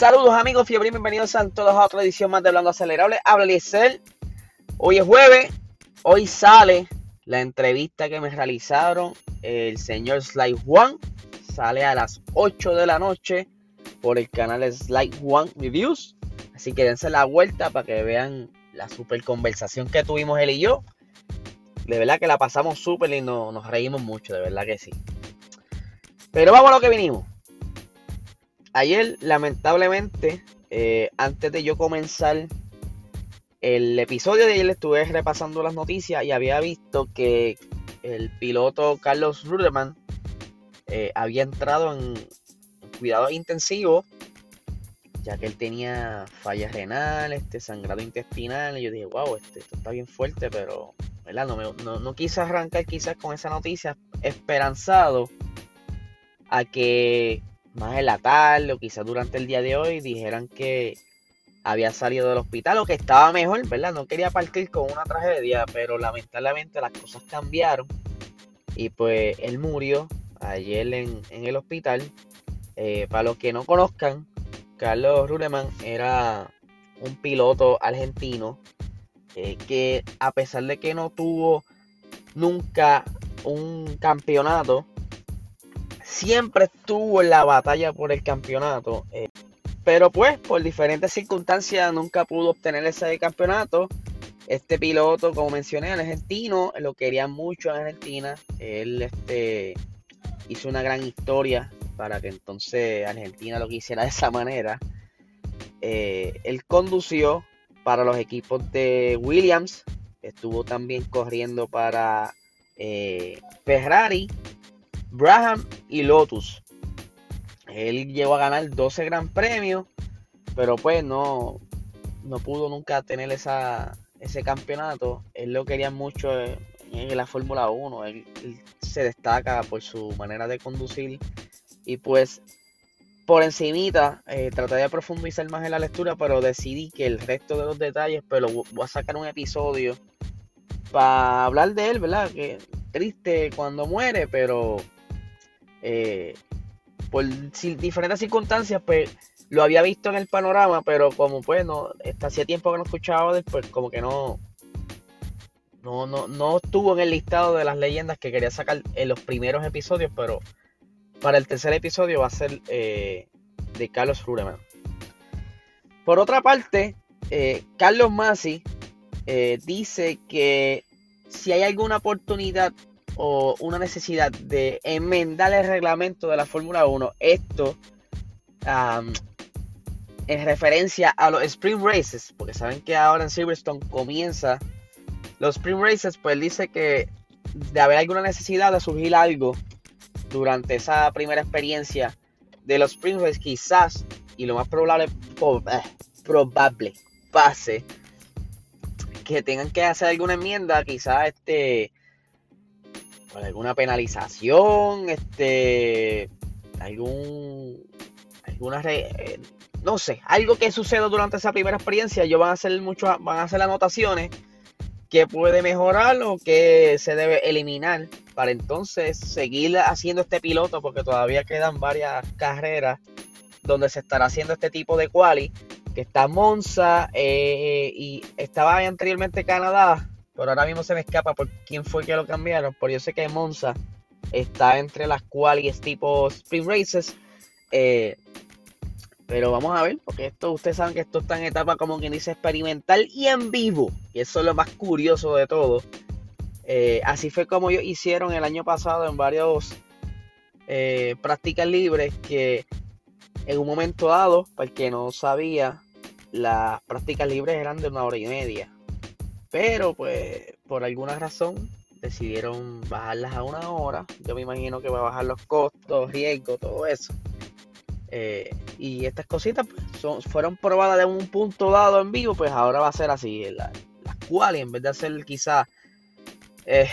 Saludos amigos, fiebre bienvenidos a todos a otra edición más de Hablando Acelerable. Habla Liesel. Hoy es jueves, hoy sale la entrevista que me realizaron el señor Slide One. Sale a las 8 de la noche por el canal Slide One Reviews. Así que dense la vuelta para que vean la super conversación que tuvimos él y yo. De verdad que la pasamos súper y nos reímos mucho, de verdad que sí. Pero vamos a lo que vinimos. Ayer, lamentablemente, eh, antes de yo comenzar el episodio de ayer, estuve repasando las noticias y había visto que el piloto Carlos Ruderman eh, había entrado en cuidado intensivo ya que él tenía falla renal, este sangrado intestinal. Y yo dije, wow, este, esto está bien fuerte, pero ¿verdad? No, no, no quise arrancar quizás con esa noticia esperanzado a que más en la o quizás durante el día de hoy dijeran que había salido del hospital o que estaba mejor, ¿verdad? No quería partir con una tragedia, pero lamentablemente las cosas cambiaron y pues él murió ayer en, el hospital. Eh, para los que no conozcan, Carlos Rureman era un piloto argentino eh, que a pesar de que no tuvo nunca un campeonato, siempre estuvo en la batalla por el campeonato. Eh, pero pues por diferentes circunstancias nunca pudo obtener ese campeonato. Este piloto, como mencioné, argentino, lo querían mucho en Argentina. Él este, hizo una gran historia para que entonces Argentina lo quisiera de esa manera. Eh, él condució para los equipos de Williams, estuvo también corriendo para eh, Ferrari Braham y Lotus. Él llegó a ganar 12 gran premios, pero pues no, no pudo nunca tener esa, ese campeonato. Él lo quería mucho en, la Fórmula 1. Él, se destaca por su manera de conducir. Y pues por encimita eh, traté de profundizar más en la lectura, pero decidí que el resto de los detalles, pero voy a sacar un episodio para hablar de él, ¿verdad? Que triste cuando muere, pero eh, por diferentes circunstancias, pues lo había visto en el panorama, pero como pues no, hacía tiempo que no escuchaba después, como que no, no, no, no estuvo en el listado de las leyendas que quería sacar en los primeros episodios, pero para el tercer episodio va a ser eh, de Carlos Rureman. Por otra parte, eh, Carlos Masi dice que si hay alguna oportunidad o una necesidad de enmendar el reglamento de la Fórmula 1, esto en referencia a los Spring Races, porque saben que ahora en Silverstone comienza los Spring Races, pues dice que de haber alguna necesidad de surgir algo durante esa primera experiencia de los Spring Races, quizás, y lo más probable, eh, probable pase, que tengan que hacer alguna enmienda, quizás este alguna penalización, este, algún, alguna, eh, no sé, algo que suceda durante esa primera experiencia, yo van a hacer mucho, van a hacer anotaciones que puede mejorar o que se debe eliminar para entonces seguir haciendo este piloto porque todavía quedan varias carreras donde se estará haciendo este tipo de quali que está Monza eh, y estaba anteriormente Canadá pero ahora mismo se me escapa por quién fue que lo cambiaron. Pero yo sé que Monza está entre las cuales tipo Spring Races. Eh, pero vamos a ver, porque esto, ustedes saben que esto está en etapa como quien dice experimental y en vivo. Y eso es lo más curioso de todo. Eh, así fue como ellos hicieron el año pasado en varios eh, prácticas libres que en un momento dado, para el que no sabía, las prácticas libres eran de una hora y media. Pero pues por alguna razón decidieron bajarlas a una hora. Yo me imagino que va a bajar los costos, riesgos, todo eso. Eh, y estas cositas pues, fueron probadas de un punto dado en vivo, pues ahora va a ser así. las cuales en vez de hacer quizás eh,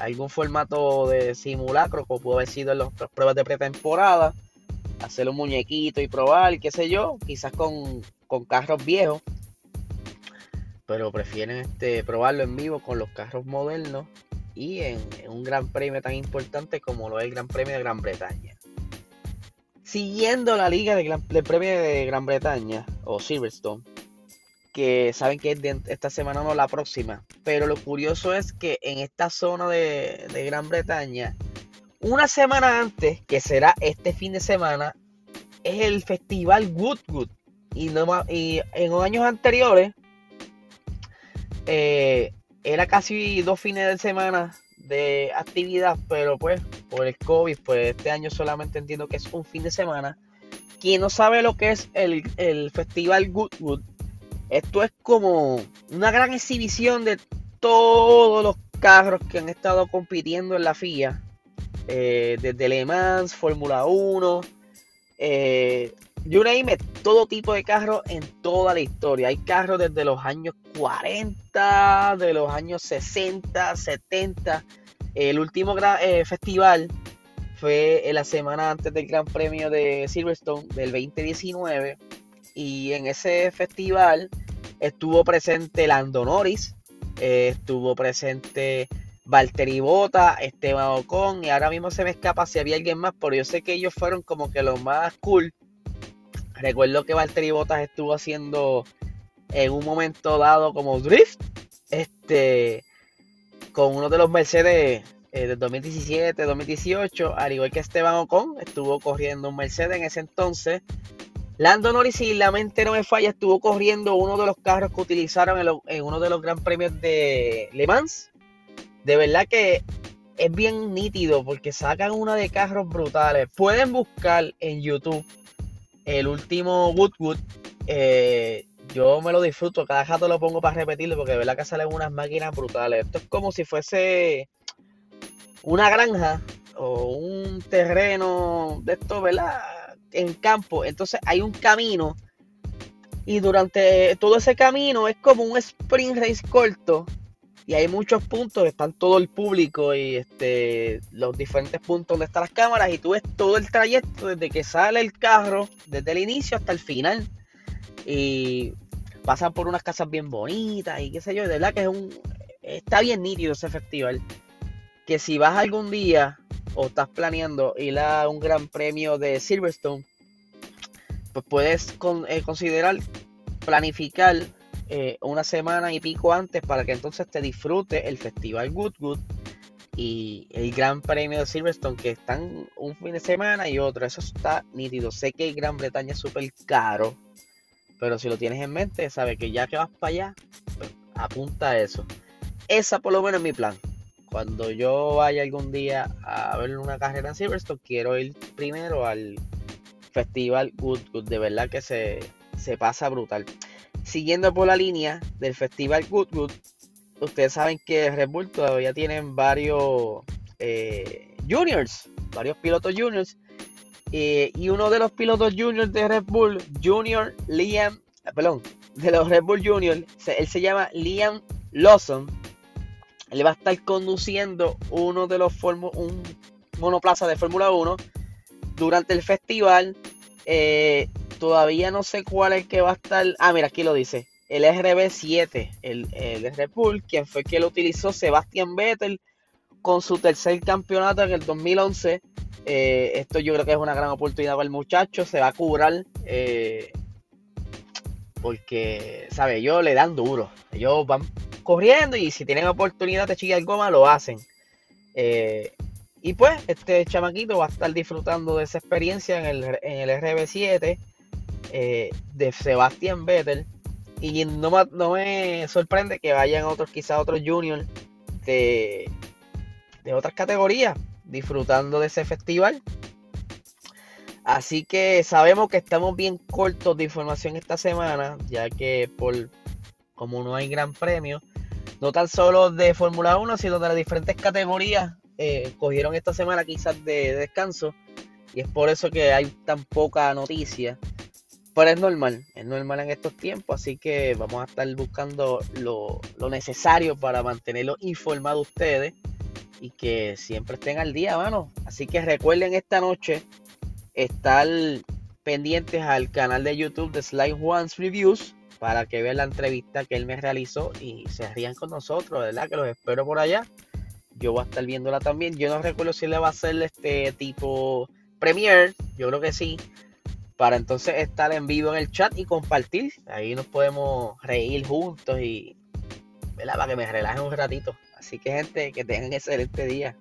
algún formato de simulacro, como pudo haber sido en las pruebas de pretemporada, hacer un muñequito y probar, qué sé yo, quizás con, con carros viejos pero prefieren este, probarlo en vivo con los carros modernos y en, un gran premio tan importante como lo es el Gran Premio de Gran Bretaña. siguiendo la liga de, del premio de Gran Bretaña o Silverstone, que saben que es de esta semana no la próxima. Pero lo curioso es que en esta zona de, Gran Bretaña, una semana antes, que será este fin de semana, es el festival Woodwood. Y, no, y en años anteriores eh, era casi dos fines de semana de actividad, pero pues por el COVID, pues este año solamente entiendo que es un fin de semana. Quien no sabe lo que es el, el festival Goodwood, esto es como una gran exhibición de todos los carros que han estado compitiendo en la FIA, eh, desde Le Mans, Fórmula 1, eh, you name todo tipo de carros en toda la historia. Hay carros desde los años 40, de los años 60, 70. El último eh, festival fue en la semana antes del Gran Premio de Silverstone del 2019. Y en ese festival estuvo presente Lando Norris, eh, estuvo presente Valtteri Bota, Esteban Ocon, y ahora mismo se me escapa si había alguien más, pero yo sé que ellos fueron como que los más cool. Recuerdo que Valtteri Bottas estuvo haciendo en un momento dado como drift, este, con uno de los Mercedes eh, del 2017, 2018, al igual que Esteban Ocon, estuvo corriendo un Mercedes en ese entonces. Lando Norris, si la mente no me falla, estuvo corriendo uno de los carros que utilizaron en, en uno de los Gran Premios de Le Mans de verdad que es bien nítido porque sacan una de carros brutales. Pueden buscar en YouTube el último Woodwood. Eh, yo me lo disfruto, cada rato lo pongo para repetirlo porque de verdad que salen unas máquinas brutales. Esto es como si fuese una granja o un terreno de esto, ¿verdad? En campo. Entonces hay un camino y durante todo ese camino es como un sprint race corto y hay muchos puntos, están todo el público y este, los diferentes puntos donde están las cámaras y tú ves todo el trayecto desde que sale el carro, desde el inicio hasta el final. Y pasan por unas casas bien bonitas y qué sé yo, de verdad que es un, está bien nítido ese festival. Que si vas algún día o estás planeando ir a un gran premio de Silverstone, pues puedes eh, considerar planificar eh, una semana y pico antes para que entonces te disfrute el festival Good Good y el Gran Premio de Silverstone que están un fin de semana y otro. Eso está nítido. Sé que Gran Bretaña es súper caro, pero si lo tienes en mente, sabes que ya que vas para allá, pues, apunta a eso. Esa por lo menos es mi plan. Cuando yo vaya algún día a ver una carrera en Silverstone, quiero ir primero al festival Good Good. De verdad que se, se pasa brutal. Siguiendo por la línea del Festival Goodwood, ustedes saben que Red Bull todavía tienen varios eh, juniors, varios pilotos juniors. Eh, y uno de los pilotos juniors de Red Bull, Junior Liam, perdón, de los Red Bull Juniors, él se llama Liam Lawson. Él va a estar conduciendo uno de los un monoplaza de Fórmula 1 durante el festival. Eh, todavía no sé cuál es el que va a estar. Ah, mira, aquí lo dice. El RB7, el, el Red Bull, quien fue que lo utilizó Sebastian Vettel con su tercer campeonato en el 2011. Eh, esto yo creo que es una gran oportunidad para el muchacho. Se va a curar. Eh, porque, ¿sabe? Ellos le dan duro. Ellos van corriendo y si tienen oportunidad de chillar goma, lo hacen. Eh, y pues, este chamaquito va a estar disfrutando de esa experiencia en el, en el RB7. Eh, de Sebastian Vettel. Y no, no, me sorprende que vayan otros, quizás otros juniors de, de otras categorías disfrutando de ese festival. Así que sabemos que estamos bien cortos de información esta semana, ya que por como no hay gran premio, no tan solo de Fórmula 1, sino de las diferentes categorías, eh, cogieron esta semana quizás de descanso. Y es por eso que hay tan poca noticia. Pero es normal, es normal en estos tiempos, así que vamos a estar buscando lo, necesario para mantenerlos informados ustedes y que siempre estén al día, mano. Así que recuerden esta noche estar pendientes al canal de YouTube de Slide One's Reviews para que vean la entrevista que él me realizó y se rían con nosotros, ¿verdad? Que los espero por allá. Yo voy a estar viéndola también. Yo no recuerdo si le va a hacer este tipo Premiere, yo creo que sí, para entonces estar en vivo en el chat y compartir. Ahí nos podemos reír juntos y, ¿verdad? Para que me relaje un ratito. Así que gente, que tengan excelente día.